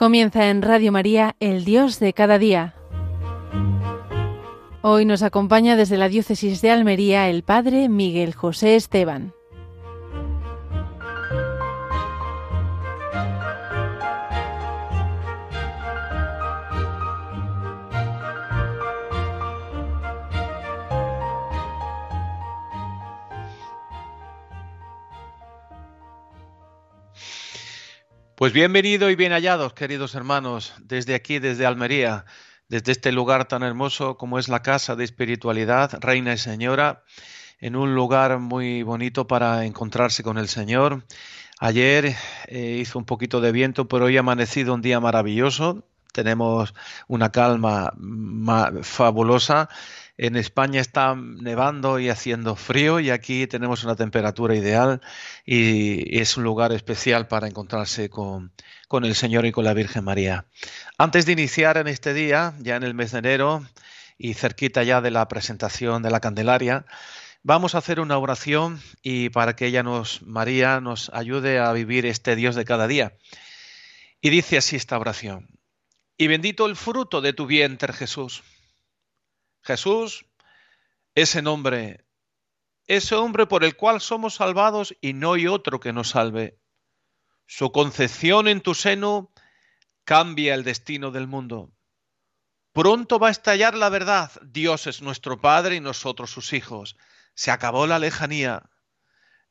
Comienza en Radio María, el Dios de cada día. Hoy nos acompaña desde la Diócesis de Almería el Padre Miguel José Esteban. Pues bienvenido y bien hallados, queridos hermanos, desde aquí, desde Almería, desde este lugar tan hermoso como es la casa de espiritualidad, Reina y Señora, en un lugar muy bonito para encontrarse con el Señor. Ayer eh, hizo un poquito de viento, pero hoy ha amanecido un día maravilloso. Tenemos una calma fabulosa en España está nevando y haciendo frío y aquí tenemos una temperatura ideal y es un lugar especial para encontrarse con, con el Señor y con la Virgen María. Antes de iniciar en este día, ya en el mes de enero y cerquita ya de la presentación de la Candelaria, Vamos a hacer una oración y para que ella nos, María, nos ayude a vivir este Dios de cada día. Y dice así esta oración. Y bendito el fruto de tu vientre, Jesús. Jesús, ese nombre, ese hombre por el cual somos salvados y no hay otro que nos salve. Su concepción en tu seno cambia el destino del mundo. Pronto va a estallar la verdad. Dios es nuestro Padre y nosotros sus hijos. Se acabó la lejanía.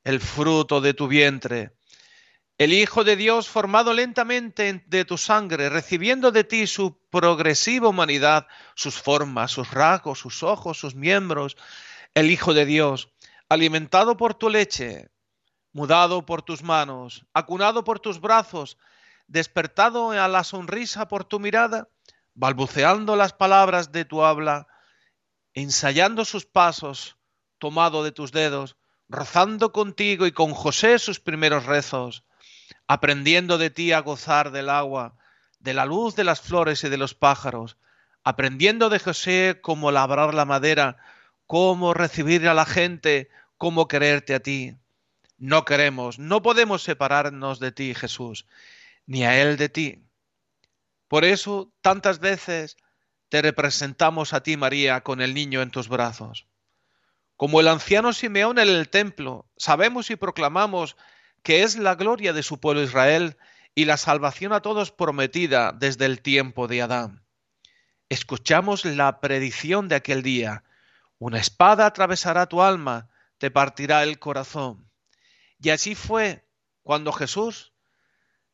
El fruto de tu vientre, el Hijo de Dios formado lentamente de tu sangre, recibiendo de ti su progresiva humanidad, sus formas, sus rasgos, sus ojos, sus miembros, el Hijo de Dios, alimentado por tu leche, mudado por tus manos, acunado por tus brazos, despertado a la sonrisa por tu mirada, balbuceando las palabras de tu habla, ensayando sus pasos, tomado de tus dedos, rozando contigo y con José sus primeros rezos, aprendiendo de ti a gozar del agua, de la luz de las flores y de los pájaros, aprendiendo de José cómo labrar la madera, cómo recibir a la gente, cómo quererte a ti. No queremos, no podemos separarnos de ti, Jesús, ni a Él de ti. Por eso tantas veces te representamos a ti, María, con el niño en tus brazos. Como el anciano Simeón en el templo, sabemos y proclamamos que es la gloria de su pueblo Israel y la salvación a todos prometida desde el tiempo de Adán. Escuchamos la predicción de aquel día. Una espada atravesará tu alma, te partirá el corazón. Y así fue cuando Jesús,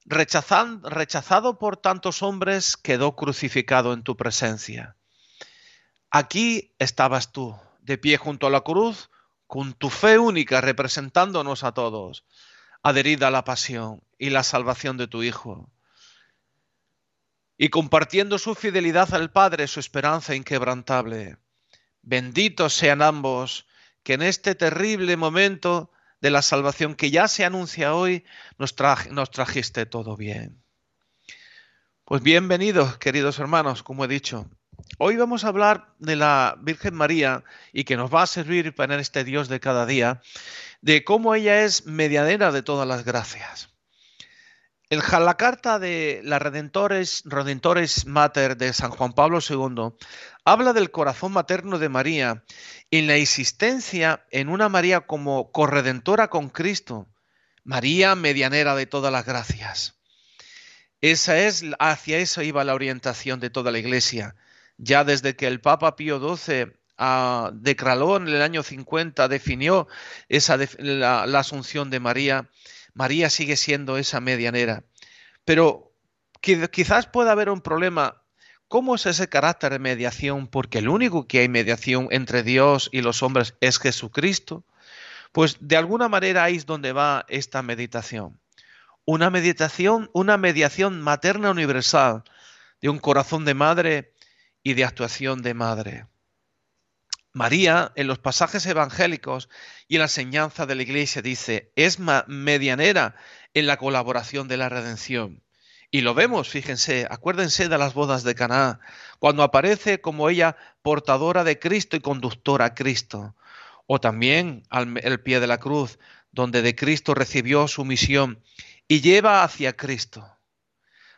rechazado por tantos hombres, quedó crucificado en tu presencia. Aquí estabas tú, de pie junto a la cruz, con tu fe única representándonos a todos adherida a la pasión y la salvación de tu Hijo. Y compartiendo su fidelidad al Padre, su esperanza inquebrantable. Benditos sean ambos que en este terrible momento de la salvación que ya se anuncia hoy, nos, trajiste todo bien. Pues bienvenidos, queridos hermanos, como he dicho. Hoy vamos a hablar de la Virgen María y que nos va a servir para este Dios de cada día de cómo ella es medianera de todas las gracias. El, la carta de la Redentores, Redentores Mater de San Juan Pablo II habla del corazón materno de María y la existencia en una María como corredentora con Cristo, María medianera de todas las gracias. Esa es, hacia eso iba la orientación de toda la Iglesia. Ya desde que el Papa Pío XII de Cralón en el año 50 definió esa, la, asunción de María, María sigue siendo esa medianera. Pero quizás pueda haber un problema. ¿Cómo es ese carácter de mediación? Porque el único que hay mediación entre Dios y los hombres es Jesucristo. Pues de alguna manera ahí es donde va esta meditación. Una meditación, una mediación materna universal de un corazón de madre y de actuación de madre. María, en los pasajes evangélicos y en la enseñanza de la iglesia, dice, es medianera en la colaboración de la redención. Y lo vemos, fíjense, acuérdense de las bodas de Caná, cuando aparece como ella portadora de Cristo y conductora a Cristo. O también al pie de la cruz, donde de Cristo recibió su misión y lleva hacia Cristo.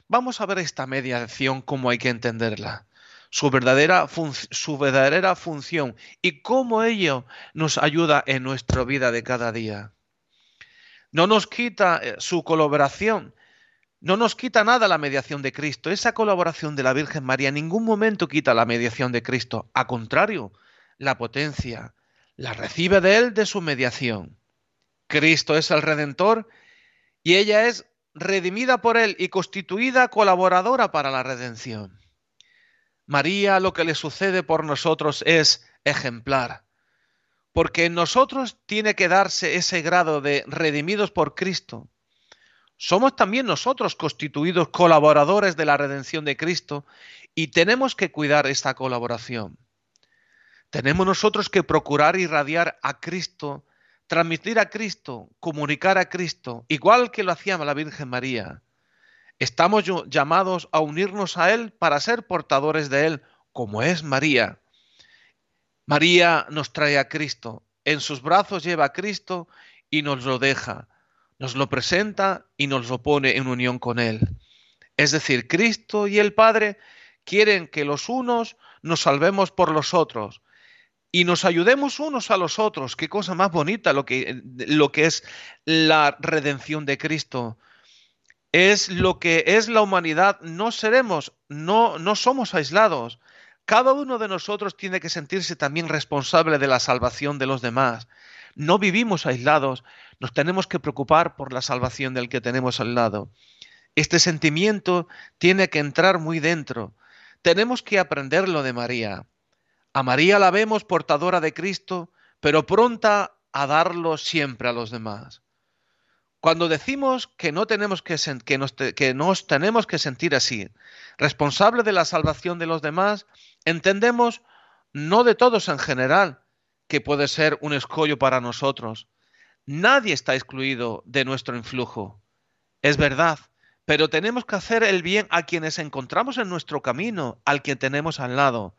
Vamos a ver esta mediación, cómo hay que entenderla, su verdadera, su verdadera función y cómo ello nos ayuda en nuestra vida de cada día. No nos quita eh, su colaboración, no nos quita nada la mediación de Cristo. Esa colaboración de la Virgen María en ningún momento quita la mediación de Cristo. A contrario, la potencia, la recibe de Él de su mediación. Cristo es el Redentor y ella es redimida por Él y constituida colaboradora para la redención. María lo que le sucede por nosotros es ejemplar, porque en nosotros tiene que darse ese grado de redimidos por Cristo. Somos también nosotros constituidos colaboradores de la redención de Cristo y tenemos que cuidar esta colaboración. Tenemos nosotros que procurar irradiar a Cristo transmitir a Cristo, comunicar a Cristo, igual que lo hacía la Virgen María. Estamos llamados a unirnos a Él para ser portadores de Él, como es María. María nos trae a Cristo, en sus brazos lleva a Cristo y nos lo deja, nos lo presenta y nos lo pone en unión con Él. Es decir, Cristo y el Padre quieren que los unos nos salvemos por los otros, y nos ayudemos unos a los otros. Qué cosa más bonita lo que, lo que es la redención de Cristo. Es lo que es la humanidad. No seremos, no, no somos aislados. Cada uno de nosotros tiene que sentirse también responsable de la salvación de los demás. No vivimos aislados, nos tenemos que preocupar por la salvación del que tenemos al lado. Este sentimiento tiene que entrar muy dentro. Tenemos que aprenderlo de María. A María la vemos portadora de Cristo, pero pronta a darlo siempre a los demás. Cuando decimos que no tenemos que, que, nos, que nos tenemos que sentir así, responsable de la salvación de los demás, entendemos no de todos en general, que puede ser un escollo para nosotros. Nadie está excluido de nuestro influjo. Es verdad, pero tenemos que hacer el bien a quienes encontramos en nuestro camino, al que tenemos al lado.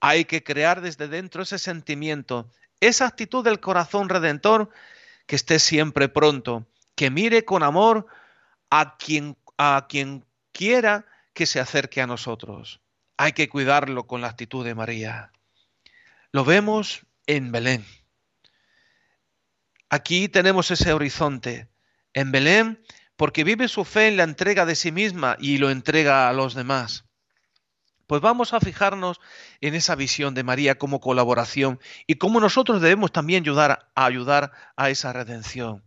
Hay que crear desde dentro ese sentimiento, esa actitud del corazón redentor que esté siempre pronto, que mire con amor a quien, a quien quiera que se acerque a nosotros. Hay que cuidarlo con la actitud de María. Lo vemos en Belén. Aquí tenemos ese horizonte. En Belén, porque vive su fe en la entrega de sí misma y lo entrega a los demás. Pues vamos a fijarnos en esa visión de María como colaboración y cómo nosotros debemos también ayudar a ayudar a esa redención.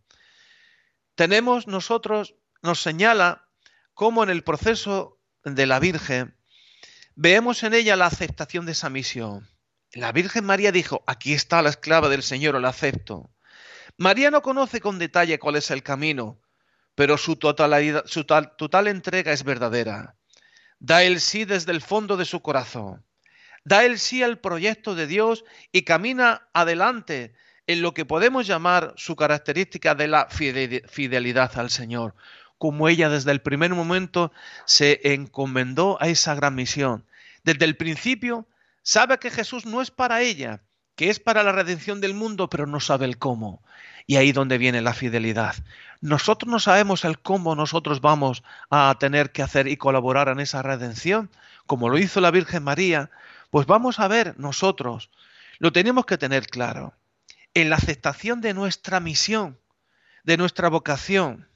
Tenemos nosotros, nos señala cómo en el proceso de la Virgen vemos en ella la aceptación de esa misión. La Virgen María dijo, aquí está la esclava del Señor, la acepto. María no conoce con detalle cuál es el camino, pero su, totalidad, su total entrega es verdadera. Da el sí desde el fondo de su corazón. Da el sí al proyecto de Dios y camina adelante en lo que podemos llamar su característica de la fidelidad al Señor, como ella desde el primer momento se encomendó a esa gran misión. Desde el principio sabe que Jesús no es para ella, que es para la redención del mundo, pero no sabe el cómo. Y ahí donde viene la fidelidad. Nosotros no sabemos el cómo nosotros vamos a tener que hacer y colaborar en esa redención, como lo hizo la Virgen María, pues vamos a ver nosotros, lo tenemos que tener claro, en la aceptación de nuestra misión, de nuestra vocación,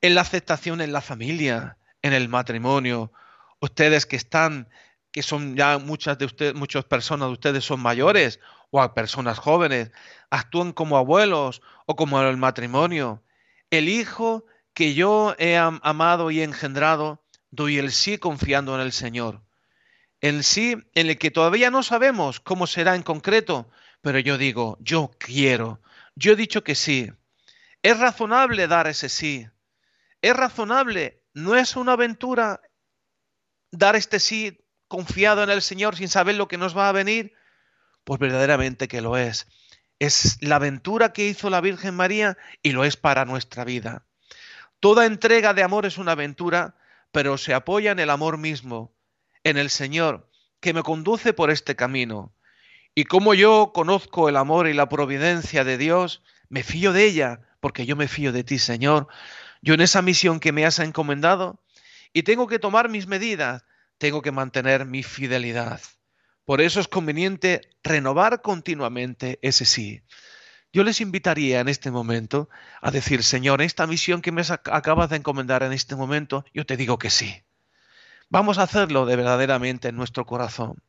en la aceptación en la familia, en el matrimonio, ustedes que están que son ya muchas de ustedes, muchas personas de ustedes son mayores o personas jóvenes, actúan como abuelos o como el matrimonio. El hijo que yo he amado y engendrado, doy el sí confiando en el Señor. El sí en el que todavía no sabemos cómo será en concreto, pero yo digo, yo quiero, yo he dicho que sí. Es razonable dar ese sí. Es razonable, no es una aventura dar este sí confiado en el Señor sin saber lo que nos va a venir? Pues verdaderamente que lo es. Es la aventura que hizo la Virgen María y lo es para nuestra vida. Toda entrega de amor es una aventura, pero se apoya en el amor mismo, en el Señor, que me conduce por este camino. Y como yo conozco el amor y la providencia de Dios, me fío de ella, porque yo me fío de ti, Señor. Yo en esa misión que me has encomendado, y tengo que tomar mis medidas, tengo que mantener mi fidelidad. Por eso es conveniente renovar continuamente ese sí. Yo les invitaría en este momento a decir, Señor, esta misión que me acabas de encomendar en este momento, yo te digo que sí. Vamos a hacerlo de verdaderamente en nuestro corazón.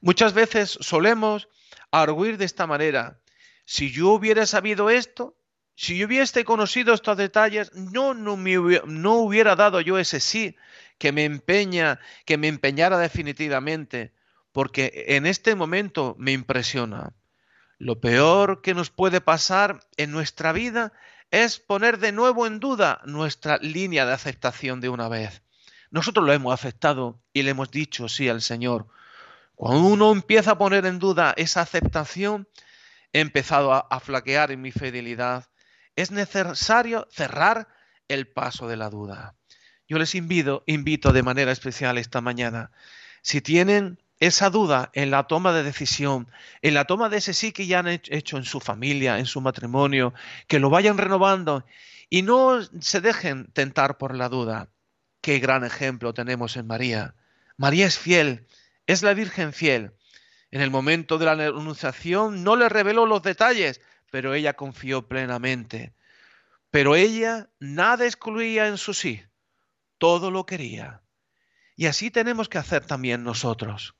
Muchas veces solemos arguir de esta manera. Si yo hubiera sabido esto, si yo hubiese conocido estos detalles, no, no, me hubiera, no hubiera dado yo ese sí que me empeña, que me empeñara definitivamente, porque en este momento me impresiona. Lo peor que nos puede pasar en nuestra vida es poner de nuevo en duda nuestra línea de aceptación de una vez. Nosotros lo hemos aceptado y le hemos dicho sí al Señor. Cuando uno empieza a poner en duda esa aceptación, he empezado a, flaquear en mi fidelidad. Es necesario cerrar el paso de la duda. Yo les invito, invito de manera especial esta mañana, si tienen esa duda en la toma de decisión, en la toma de ese sí que ya han hecho en su familia, en su matrimonio, que lo vayan renovando y no se dejen tentar por la duda. Qué gran ejemplo tenemos en María. María es fiel, es la Virgen fiel. En el momento de la anunciación no le reveló los detalles, pero ella confió plenamente. Pero ella nada excluía en su sí, todo lo quería. Y así tenemos que hacer también nosotros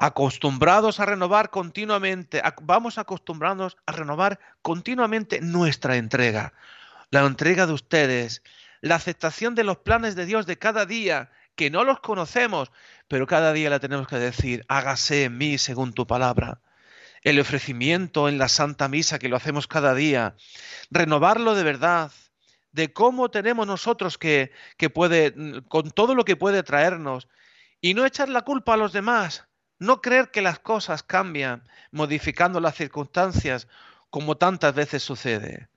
acostumbrados a renovar continuamente, vamos acostumbrándonos a renovar continuamente nuestra entrega, la entrega de ustedes, la aceptación de los planes de Dios de cada día, que no los conocemos, pero cada día la tenemos que decir, hágase en mí según tu palabra. El ofrecimiento en la Santa Misa, que lo hacemos cada día, renovarlo de verdad, de cómo tenemos nosotros que, que puede, con todo lo que puede traernos, y no echar la culpa a los demás, no creer que las cosas cambian modificando las circunstancias como tantas veces sucede.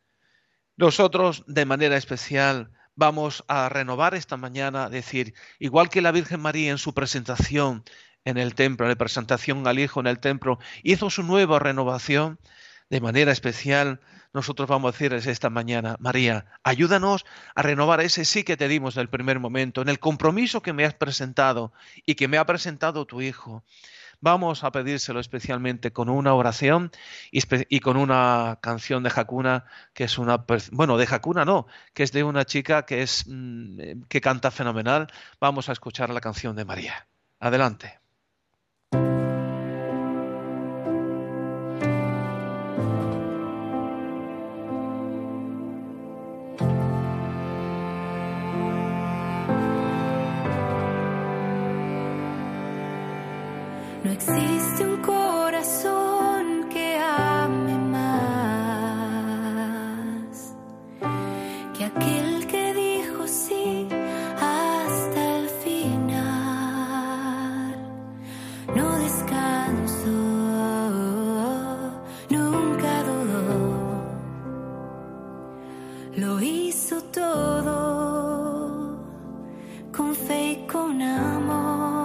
Nosotros, de manera especial, vamos a renovar esta mañana, decir, igual que la Virgen María en su presentación en el templo, en la presentación al Hijo en el templo, hizo su nueva renovación, de manera especial, nosotros vamos a decirles esta mañana, María, ayúdanos a renovar ese sí que te dimos en el primer momento, en el compromiso que me has presentado y que me ha presentado tu Hijo. Vamos a pedírselo especialmente con una oración y, con una canción de Hakuna, que es una, bueno, de Hakuna no, que es de una chica que es mm, que canta fenomenal. Vamos a escuchar la canción de María. Adelante. Muestra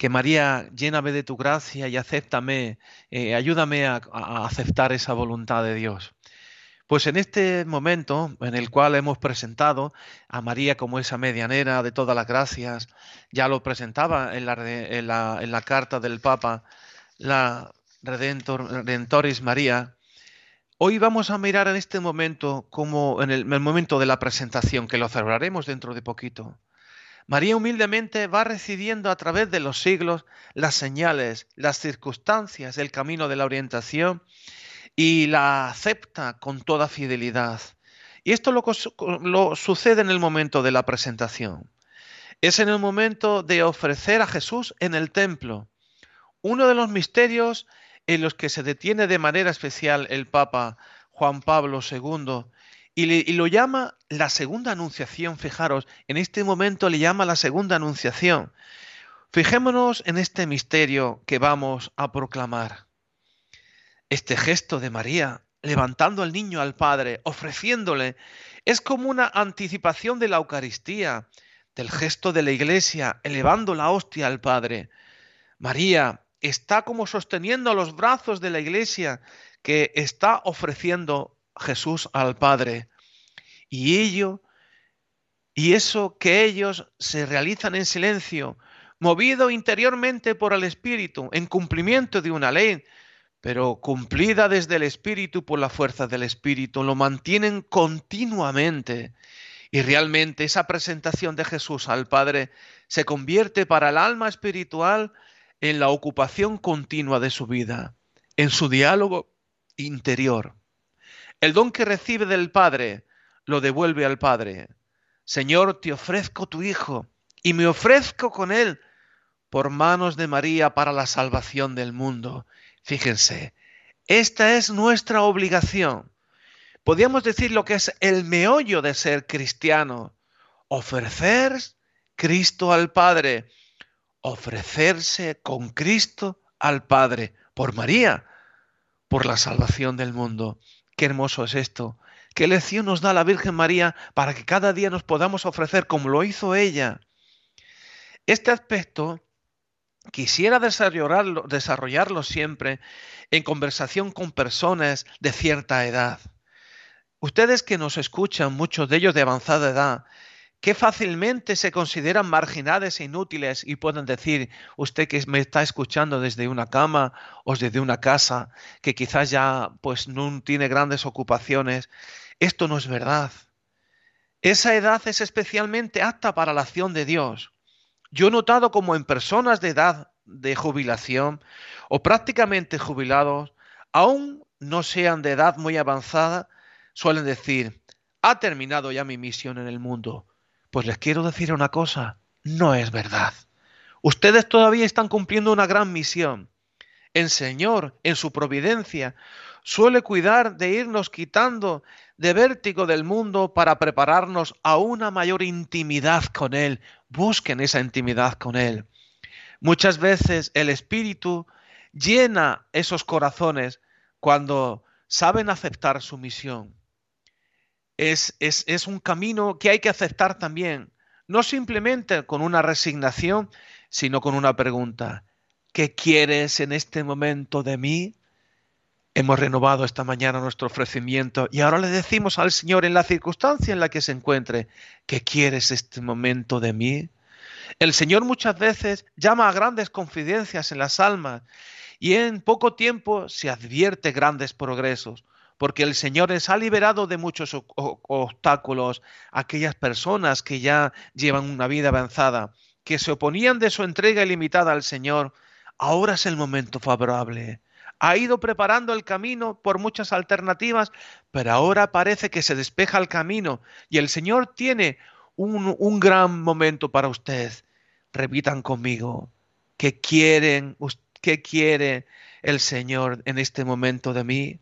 que María, lléname de tu gracia y acéptame, eh, ayúdame a, aceptar esa voluntad de Dios. Pues en este momento en el cual hemos presentado a María como esa medianera de todas las gracias, ya lo presentaba en la, carta del Papa, la Redentor, Redentoris María, hoy vamos a mirar en este momento como en el, en el momento de la presentación, que lo celebraremos dentro de poquito. María humildemente va recibiendo a través de los siglos las señales, las circunstancias, el camino de la orientación y la acepta con toda fidelidad. Y esto lo, lo, sucede en el momento de la presentación. Es en el momento de ofrecer a Jesús en el templo. Uno de los misterios en los que se detiene de manera especial el Papa Juan Pablo II y, lo llama la segunda anunciación. Fijaros, en este momento le llama la segunda anunciación. Fijémonos en este misterio que vamos a proclamar. Este gesto de María, levantando al niño al Padre, ofreciéndole, es como una anticipación de la Eucaristía, del gesto de la Iglesia, elevando la hostia al Padre. María está como sosteniendo los brazos de la Iglesia que está ofreciendo Jesús al Padre. Y ello, y eso que ellos se realizan en silencio, movido interiormente por el Espíritu, en cumplimiento de una ley, pero cumplida desde el Espíritu por la fuerza del Espíritu, lo mantienen continuamente. Y realmente esa presentación de Jesús al Padre se convierte para el alma espiritual en la ocupación continua de su vida, en su diálogo interior. El don que recibe del Padre lo devuelve al Padre. Señor, te ofrezco tu Hijo y me ofrezco con él por manos de María para la salvación del mundo. Fíjense, esta es nuestra obligación. Podríamos decir lo que es el meollo de ser cristiano, ofrecer Cristo al Padre, ofrecerse con Cristo al Padre, por María, por la salvación del mundo. Qué hermoso es esto. Qué lección nos da la Virgen María para que cada día nos podamos ofrecer como lo hizo ella. Este aspecto quisiera desarrollarlo, desarrollarlo siempre en conversación con personas de cierta edad. Ustedes que nos escuchan, muchos de ellos de avanzada edad, que fácilmente se consideran marginadas e inútiles y pueden decir, usted que me está escuchando desde una cama o desde una casa, que quizás ya pues no tiene grandes ocupaciones, esto no es verdad. Esa edad es especialmente apta para la acción de Dios. Yo he notado como en personas de edad de jubilación o prácticamente jubilados, aún no sean de edad muy avanzada, suelen decir, ha terminado ya mi misión en el mundo. Pues les quiero decir una cosa, no es verdad. Ustedes todavía están cumpliendo una gran misión. El Señor, en su providencia, suele cuidar de irnos quitando de vértigo del mundo para prepararnos a una mayor intimidad con Él. Busquen esa intimidad con Él. Muchas veces el Espíritu llena esos corazones cuando saben aceptar su misión. Es, es, es, un camino que hay que aceptar también, no simplemente con una resignación, sino con una pregunta. ¿Qué quieres en este momento de mí? Hemos renovado esta mañana nuestro ofrecimiento y ahora le decimos al Señor en la circunstancia en la que se encuentre, ¿qué quieres este momento de mí? El Señor muchas veces llama a grandes confidencias en las almas y en poco tiempo se advierte grandes progresos, porque el Señor les ha liberado de muchos obstáculos aquellas personas que ya llevan una vida avanzada, que se oponían de su entrega ilimitada al Señor. Ahora es el momento favorable ha ido preparando el camino por muchas alternativas, pero ahora parece que se despeja el camino y el Señor tiene un, un gran momento para ustedes. Repitan conmigo, ¿qué quieren? ¿Qué quiere el Señor en este momento de mí?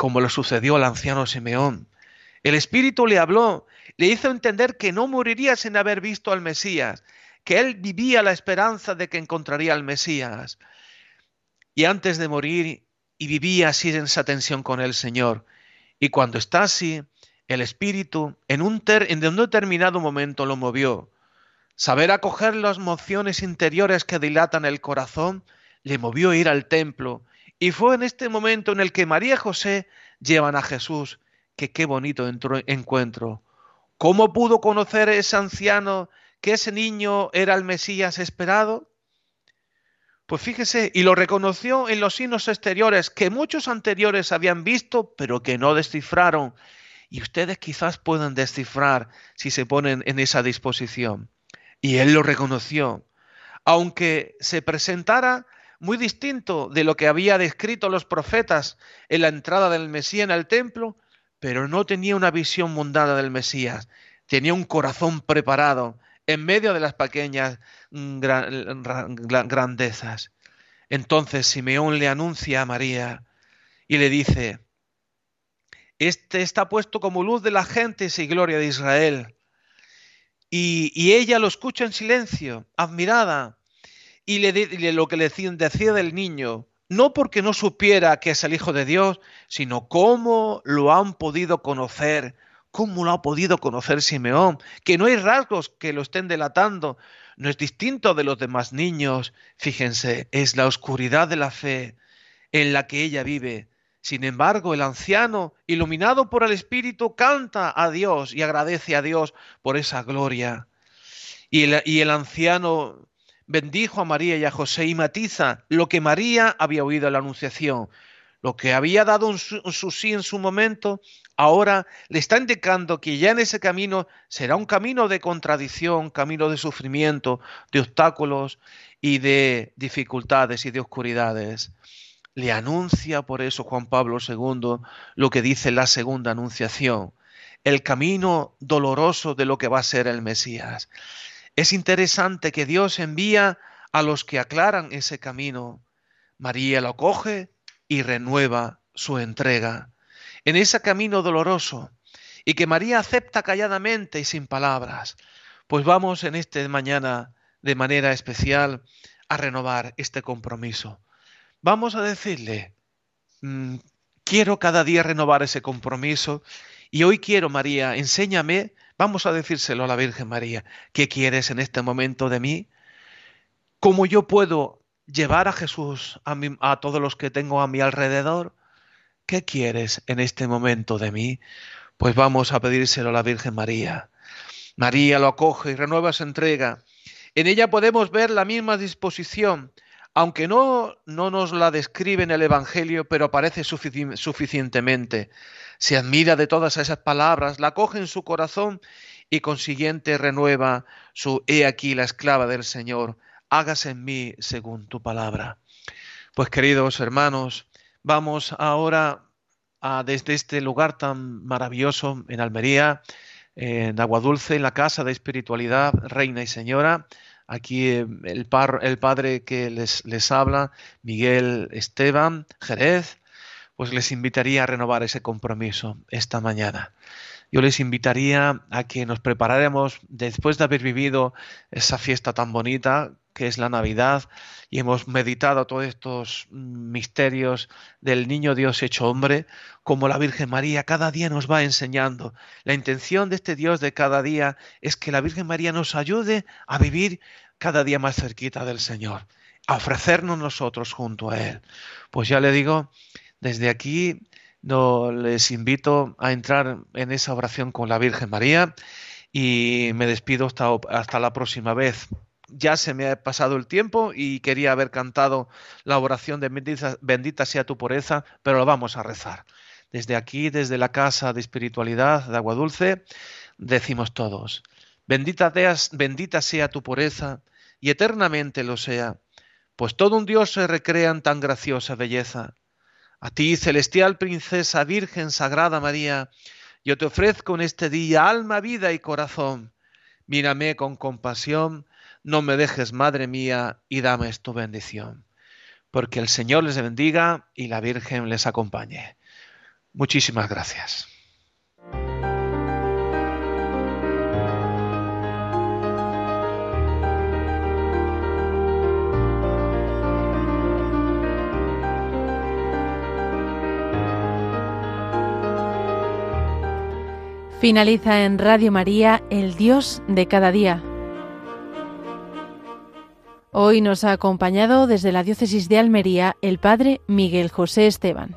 Como lo sucedió al anciano Simeón. El Espíritu le habló, le hizo entender que no moriría sin haber visto al Mesías, que él vivía la esperanza de que encontraría al Mesías y antes de morir y vivía así en esa tensión con el Señor. Y cuando está así, el Espíritu en un, ter, en un determinado momento lo movió. Saber acoger las mociones interiores que dilatan el corazón le movió a ir al templo y fue en este momento en el que María y José llevan a Jesús, que qué bonito encuentro. ¿Cómo pudo conocer ese anciano que ese niño era el Mesías esperado? Pues fíjese, y lo reconoció en los signos exteriores que muchos anteriores habían visto, pero que no descifraron. Y ustedes quizás puedan descifrar si se ponen en esa disposición. Y él lo reconoció. Aunque se presentara muy distinto de lo que había descrito los profetas en la entrada del Mesías en el templo, pero no tenía una visión mundana del Mesías, tenía un corazón preparado en medio de las pequeñas mm, grandezas. Entonces Simeón le anuncia a María y le dice, este está puesto como luz de la gente y gloria de Israel. Y, ella lo escucha en silencio, admirada, y le, lo que le decía del niño, no porque no supiera que es el Hijo de Dios, sino cómo lo han podido conocer, cómo lo ha podido conocer Simeón, que no hay rasgos que lo estén delatando, no es distinto de los demás niños, fíjense, es la oscuridad de la fe en la que ella vive, sin embargo, el anciano, iluminado por el Espíritu, canta a Dios y agradece a Dios por esa gloria. Y el, anciano bendijo a María y a José y matiza lo que María había oído en la Anunciación. Lo que había dado su, su sí en su momento, ahora le está indicando que ya en ese camino será un camino de contradicción, camino de sufrimiento, de obstáculos y de dificultades y de oscuridades le anuncia por eso Juan Pablo II lo que dice la segunda anunciación, el camino doloroso de lo que va a ser el Mesías. Es interesante que Dios envía a los que aclaran ese camino. María lo coge y renueva su entrega en ese camino doloroso y que María acepta calladamente y sin palabras. Pues vamos en este mañana de manera especial a renovar este compromiso vamos a decirle, mm, quiero cada día renovar ese compromiso y hoy quiero, María, enséñame, vamos a decírselo a la Virgen María, ¿qué quieres en este momento de mí? ¿Cómo yo puedo llevar a Jesús a, todos los que tengo a mi alrededor? ¿Qué quieres en este momento de mí? Pues vamos a pedírselo a la Virgen María. María lo acoge y renueva su entrega. En ella podemos ver la misma disposición aunque no, no nos la describe en el Evangelio, pero aparece suficientemente. Se admira de todas esas palabras, la coge en su corazón y consiguiente renueva su He aquí la esclava del Señor, hágase en mí según tu palabra. Pues queridos hermanos, vamos ahora a, desde este lugar tan maravilloso en Almería, en Aguadulce, en la casa de espiritualidad, Reina y Señora, Aquí eh, el, el padre que les, les habla, Miguel Esteban Jerez, pues les invitaría a renovar ese compromiso esta mañana. Yo les invitaría a que nos preparáramos después de haber vivido esa fiesta tan bonita que es la Navidad y hemos meditado todos estos misterios del niño Dios hecho hombre, como la Virgen María cada día nos va enseñando. La intención de este Dios de cada día es que la Virgen María nos ayude a vivir cada día más cerquita del Señor, a ofrecernos nosotros junto a Él. Pues ya le digo, desde aquí no, les invito a entrar en esa oración con la Virgen María y me despido hasta, hasta la próxima vez ya se me ha pasado el tiempo y quería haber cantado la oración de bendita, sea tu pureza, pero lo vamos a rezar. Desde aquí, desde la casa de espiritualidad de Agua Dulce, decimos todos, bendita, bendita sea tu pureza y eternamente lo sea, pues todo un Dios se recrea en tan graciosa belleza. A ti, celestial princesa, Virgen Sagrada María, yo te ofrezco en este día alma, vida y corazón. Mírame con compasión no me dejes, Madre mía, y dame tu bendición. Porque el Señor les bendiga y la Virgen les acompañe. Muchísimas gracias. Finaliza en Radio María, El Dios de cada día Hoy nos ha acompañado desde la diócesis de Almería el padre Miguel José Esteban.